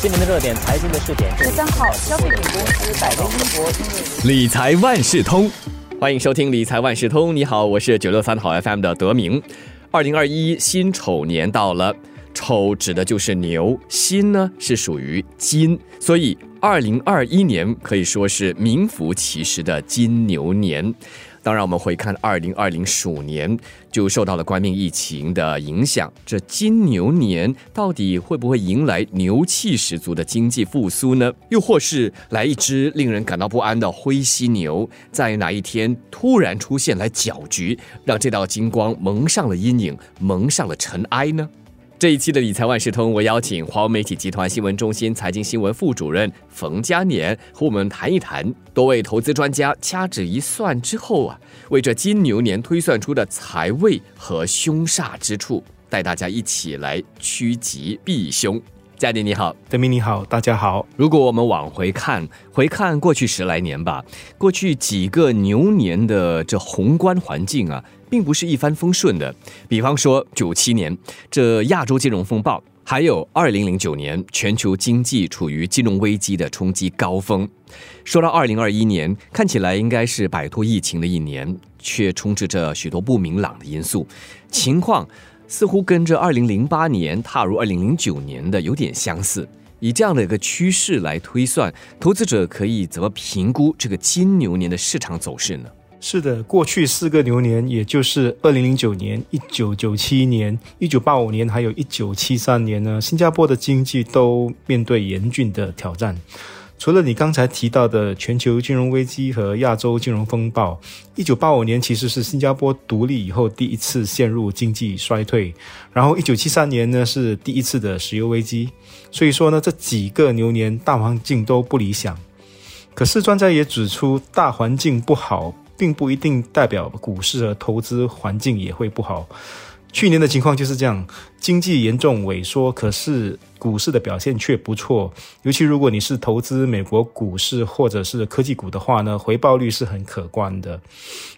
新闻的热点，财经的试点。十三号，消费品公司百威英博理财万事通，欢迎收听理财万事通。你好，我是九六三好 FM 的德明。二零二一辛丑年到了，丑指的就是牛，辛呢是属于金，所以二零二一年可以说是名副其实的金牛年。当然，我们回看二零二零鼠年，就受到了冠病疫情的影响。这金牛年到底会不会迎来牛气十足的经济复苏呢？又或是来一只令人感到不安的灰犀牛，在哪一天突然出现来搅局，让这道金光蒙上了阴影，蒙上了尘埃呢？这一期的理财万事通，我邀请华为媒体集团新闻中心财经新闻副主任冯嘉年和我们谈一谈。多位投资专家掐指一算之后啊，为这金牛年推算出的财位和凶煞之处，带大家一起来趋吉避凶。嘉年你好，德明你好，大家好。如果我们往回看，回看过去十来年吧，过去几个牛年的这宏观环境啊。并不是一帆风顺的。比方说，九七年这亚洲金融风暴，还有二零零九年全球经济处于金融危机的冲击高峰。说到二零二一年，看起来应该是摆脱疫情的一年，却充斥着许多不明朗的因素。情况似乎跟着二零零八年踏入二零零九年的有点相似。以这样的一个趋势来推算，投资者可以怎么评估这个金牛年的市场走势呢？是的，过去四个牛年，也就是二零零九年、一九九七年、一九八五年，还有一九七三年呢，新加坡的经济都面对严峻的挑战。除了你刚才提到的全球金融危机和亚洲金融风暴，一九八五年其实是新加坡独立以后第一次陷入经济衰退，然后一九七三年呢是第一次的石油危机。所以说呢，这几个牛年大环境都不理想。可是专家也指出，大环境不好。并不一定代表股市和投资环境也会不好。去年的情况就是这样，经济严重萎缩，可是股市的表现却不错。尤其如果你是投资美国股市或者是科技股的话呢，回报率是很可观的。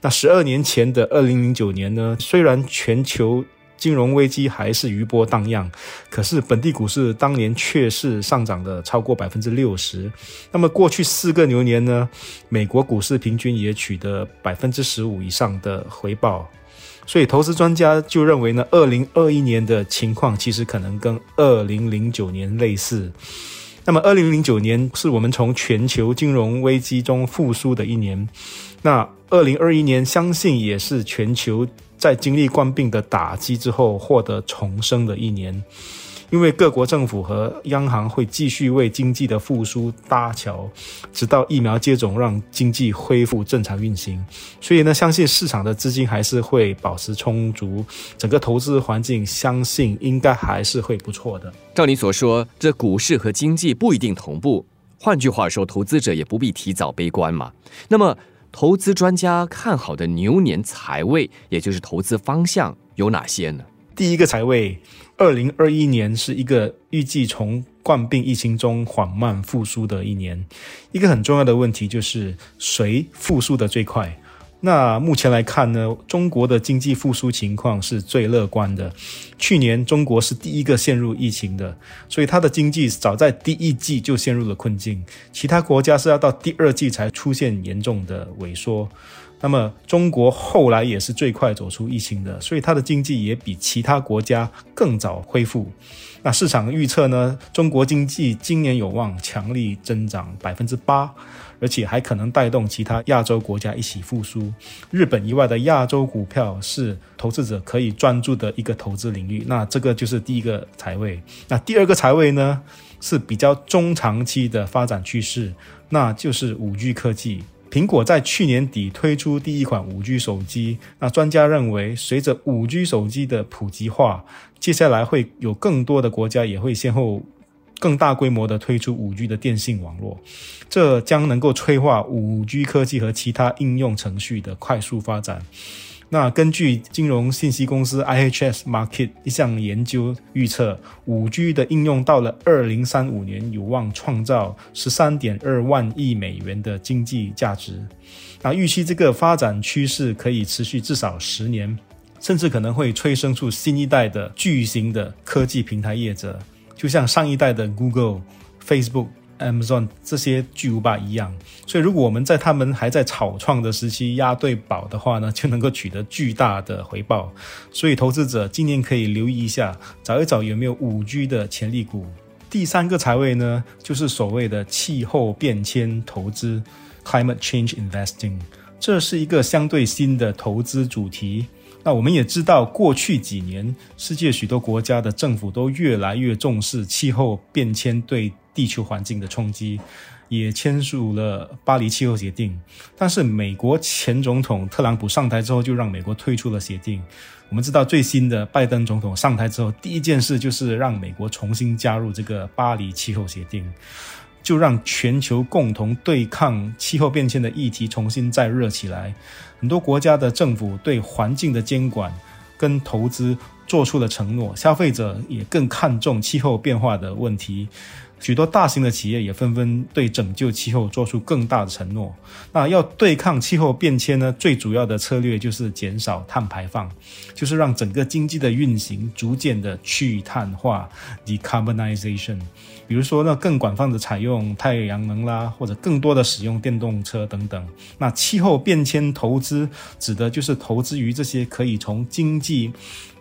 那十二年前的二零零九年呢，虽然全球金融危机还是余波荡漾，可是本地股市当年却是上涨的超过百分之六十。那么过去四个牛年呢，美国股市平均也取得百分之十五以上的回报。所以投资专家就认为呢，二零二一年的情况其实可能跟二零零九年类似。那么二零零九年是我们从全球金融危机中复苏的一年，那二零二一年相信也是全球。在经历冠病的打击之后，获得重生的一年，因为各国政府和央行会继续为经济的复苏搭桥，直到疫苗接种让经济恢复正常运行。所以呢，相信市场的资金还是会保持充足，整个投资环境相信应该还是会不错的。照你所说，这股市和经济不一定同步，换句话说，投资者也不必提早悲观嘛。那么。投资专家看好的牛年财位，也就是投资方向有哪些呢？第一个财位，二零二一年是一个预计从冠病疫情中缓慢复苏的一年。一个很重要的问题就是，谁复苏的最快？那目前来看呢，中国的经济复苏情况是最乐观的。去年中国是第一个陷入疫情的，所以它的经济早在第一季就陷入了困境。其他国家是要到第二季才出现严重的萎缩。那么中国后来也是最快走出疫情的，所以它的经济也比其他国家更早恢复。那市场预测呢，中国经济今年有望强力增长百分之八。而且还可能带动其他亚洲国家一起复苏。日本以外的亚洲股票是投资者可以专注的一个投资领域。那这个就是第一个财位。那第二个财位呢，是比较中长期的发展趋势，那就是五 G 科技。苹果在去年底推出第一款五 G 手机。那专家认为，随着五 G 手机的普及化，接下来会有更多的国家也会先后。更大规模的推出五 G 的电信网络，这将能够催化五 G 科技和其他应用程序的快速发展。那根据金融信息公司 IHS Market 一项研究预测，五 G 的应用到了二零三五年有望创造十三点二万亿美元的经济价值。那预期这个发展趋势可以持续至少十年，甚至可能会催生出新一代的巨型的科技平台业者。就像上一代的 Google、Facebook。Amazon 这些巨无霸一样，所以如果我们在他们还在草创的时期押对宝的话呢，就能够取得巨大的回报。所以投资者今年可以留意一下，找一找有没有五 G 的潜力股。第三个财位呢，就是所谓的气候变迁投资 （Climate Change Investing），这是一个相对新的投资主题。那我们也知道，过去几年，世界许多国家的政府都越来越重视气候变迁对地球环境的冲击，也签署了巴黎气候协定。但是，美国前总统特朗普上台之后，就让美国退出了协定。我们知道，最新的拜登总统上台之后，第一件事就是让美国重新加入这个巴黎气候协定。就让全球共同对抗气候变迁的议题重新再热起来。很多国家的政府对环境的监管跟投资做出了承诺，消费者也更看重气候变化的问题。许多大型的企业也纷纷对拯救气候做出更大的承诺。那要对抗气候变迁呢？最主要的策略就是减少碳排放，就是让整个经济的运行逐渐的去碳化 （decarbonization）。比如说，那更广泛的采用太阳能啦，或者更多的使用电动车等等。那气候变迁投资指的就是投资于这些可以从经济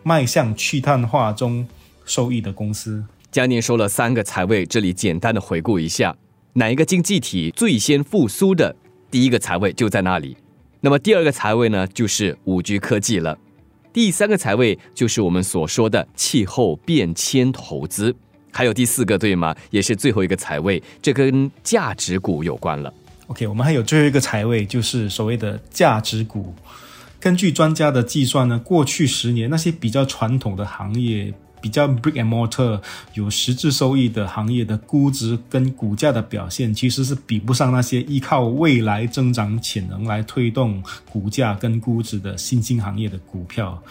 迈向去碳化中受益的公司。嘉宁说了三个财位，这里简单的回顾一下，哪一个经济体最先复苏的？第一个财位就在那里。那么第二个财位呢，就是五 G 科技了。第三个财位就是我们所说的气候变迁投资。还有第四个对吗？也是最后一个财位，这跟价值股有关了。OK，我们还有最后一个财位，就是所谓的价值股。根据专家的计算呢，过去十年那些比较传统的行业。比较 brick and mortar 有实质收益的行业的估值跟股价的表现，其实是比不上那些依靠未来增长潜能来推动股价跟估值的新兴行业的股票。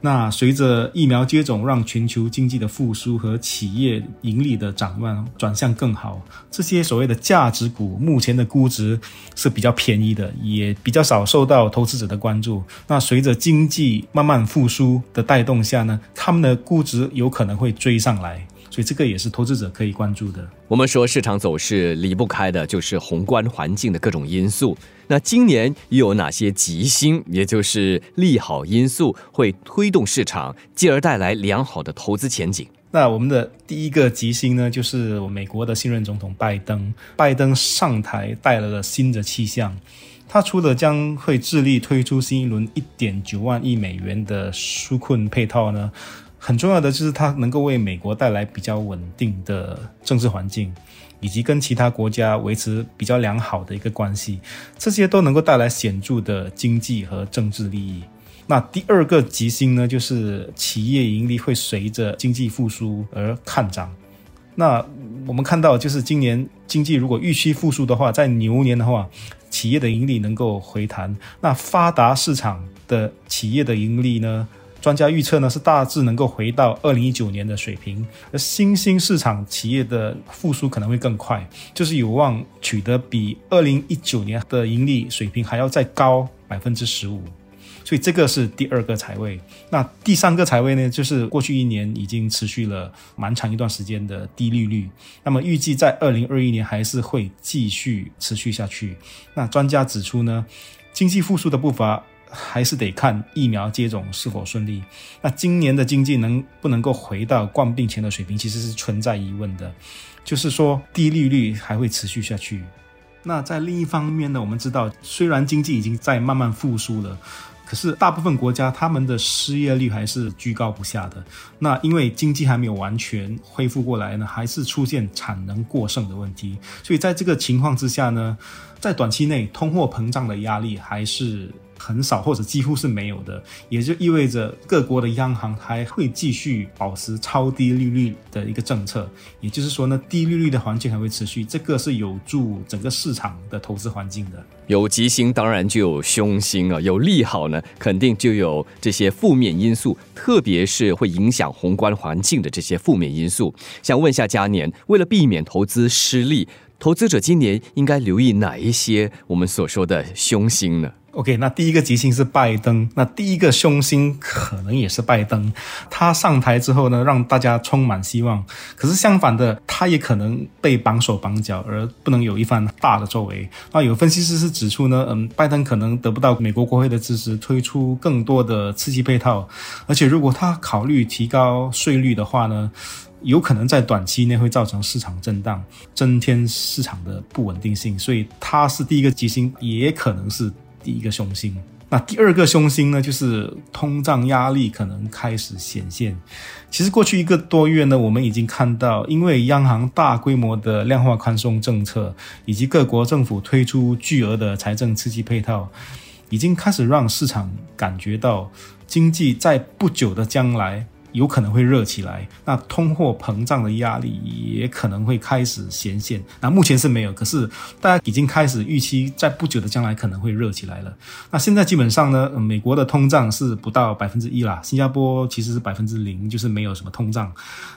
那随着疫苗接种，让全球经济的复苏和企业盈利的展望转向更好，这些所谓的价值股目前的估值是比较便宜的，也比较少受到投资者的关注。那随着经济慢慢复苏的带动下呢，他们的估值。有可能会追上来，所以这个也是投资者可以关注的。我们说市场走势离不开的就是宏观环境的各种因素。那今年又有哪些吉星，也就是利好因素会推动市场，进而带来良好的投资前景？那我们的第一个吉星呢，就是美国的新任总统拜登。拜登上台带来了新的气象，他除了将会致力推出新一轮一点九万亿美元的纾困配套呢。很重要的就是它能够为美国带来比较稳定的政治环境，以及跟其他国家维持比较良好的一个关系，这些都能够带来显著的经济和政治利益。那第二个吉星呢，就是企业盈利会随着经济复苏而看涨。那我们看到，就是今年经济如果预期复苏的话，在牛年的话，企业的盈利能够回弹。那发达市场的企业的盈利呢？专家预测呢，是大致能够回到二零一九年的水平，而新兴市场企业的复苏可能会更快，就是有望取得比二零一九年的盈利水平还要再高百分之十五，所以这个是第二个财位。那第三个财位呢，就是过去一年已经持续了蛮长一段时间的低利率，那么预计在二零二一年还是会继续持续下去。那专家指出呢，经济复苏的步伐。还是得看疫苗接种是否顺利。那今年的经济能不能够回到冠病前的水平，其实是存在疑问的。就是说，低利率还会持续下去。那在另一方面呢，我们知道，虽然经济已经在慢慢复苏了，可是大部分国家他们的失业率还是居高不下的。那因为经济还没有完全恢复过来呢，还是出现产能过剩的问题。所以在这个情况之下呢，在短期内通货膨胀的压力还是。很少或者几乎是没有的，也就意味着各国的央行还会继续保持超低利率的一个政策，也就是说呢，低利率的环境还会持续，这个是有助整个市场的投资环境的。有吉星当然就有凶星啊，有利好呢，肯定就有这些负面因素，特别是会影响宏观环境的这些负面因素。想问一下嘉年，为了避免投资失利，投资者今年应该留意哪一些我们所说的凶星呢？OK，那第一个吉星是拜登，那第一个凶星可能也是拜登。他上台之后呢，让大家充满希望。可是相反的，他也可能被绑手绑脚，而不能有一番大的作为。那有分析师是指出呢，嗯，拜登可能得不到美国国会的支持，推出更多的刺激配套。而且如果他考虑提高税率的话呢，有可能在短期内会造成市场震荡，增添市场的不稳定性。所以他是第一个吉星，也可能是。第一个凶星，那第二个凶星呢？就是通胀压力可能开始显现。其实过去一个多月呢，我们已经看到，因为央行大规模的量化宽松政策，以及各国政府推出巨额的财政刺激配套，已经开始让市场感觉到经济在不久的将来。有可能会热起来，那通货膨胀的压力也可能会开始显现。那目前是没有，可是大家已经开始预期，在不久的将来可能会热起来了。那现在基本上呢，美国的通胀是不到百分之一啦，新加坡其实是百分之零，就是没有什么通胀。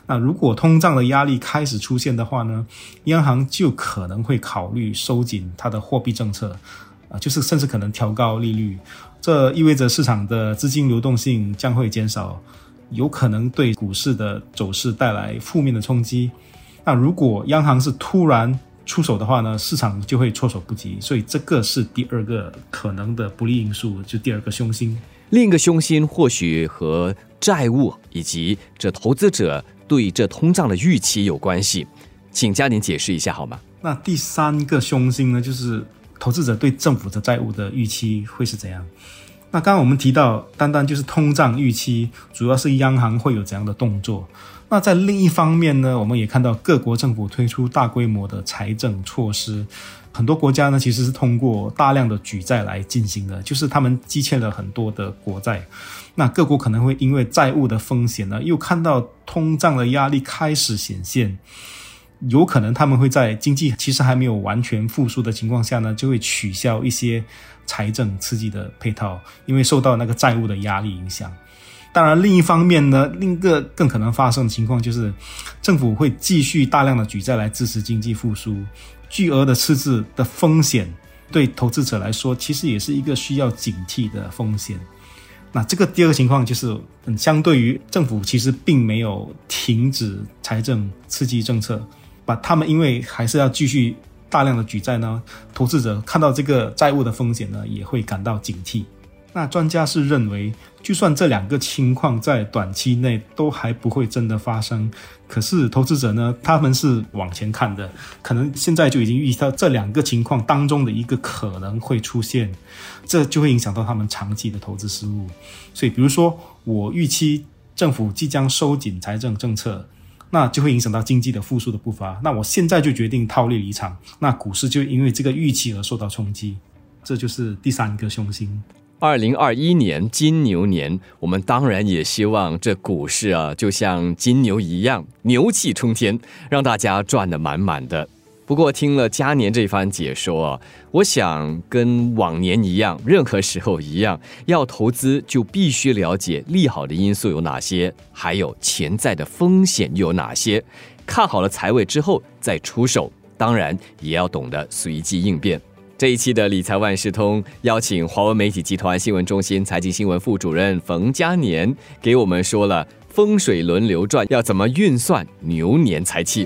那如果通胀的压力开始出现的话呢，央行就可能会考虑收紧它的货币政策，啊，就是甚至可能调高利率。这意味着市场的资金流动性将会减少。有可能对股市的走势带来负面的冲击。那如果央行是突然出手的话呢，市场就会措手不及。所以这个是第二个可能的不利因素，就第二个凶星。另一个凶星或许和债务以及这投资者对这通胀的预期有关系，请嘉宁解释一下好吗？那第三个凶星呢，就是投资者对政府的债务的预期会是怎样？那刚刚我们提到，单单就是通胀预期，主要是央行会有怎样的动作？那在另一方面呢，我们也看到各国政府推出大规模的财政措施，很多国家呢其实是通过大量的举债来进行的，就是他们积欠了很多的国债。那各国可能会因为债务的风险呢，又看到通胀的压力开始显现，有可能他们会在经济其实还没有完全复苏的情况下呢，就会取消一些。财政刺激的配套，因为受到那个债务的压力影响。当然，另一方面呢，另一个更可能发生的情况就是，政府会继续大量的举债来支持经济复苏。巨额的赤字的风险，对投资者来说，其实也是一个需要警惕的风险。那这个第二个情况就是，嗯，相对于政府其实并没有停止财政刺激政策，把他们因为还是要继续。大量的举债呢，投资者看到这个债务的风险呢，也会感到警惕。那专家是认为，就算这两个情况在短期内都还不会真的发生，可是投资者呢，他们是往前看的，可能现在就已经预到这两个情况当中的一个可能会出现，这就会影响到他们长期的投资思路。所以，比如说我预期政府即将收紧财政政策。那就会影响到经济的复苏的步伐。那我现在就决定套利离场，那股市就因为这个预期而受到冲击。这就是第三个凶星。二零二一年金牛年，我们当然也希望这股市啊，就像金牛一样，牛气冲天，让大家赚得满满的。不过听了嘉年这番解说，我想跟往年一样，任何时候一样，要投资就必须了解利好的因素有哪些，还有潜在的风险有哪些。看好了财位之后再出手，当然也要懂得随机应变。这一期的理财万事通邀请华文媒体集团新闻中心财经新闻副主任冯嘉年给我们说了风水轮流转要怎么运算牛年财气。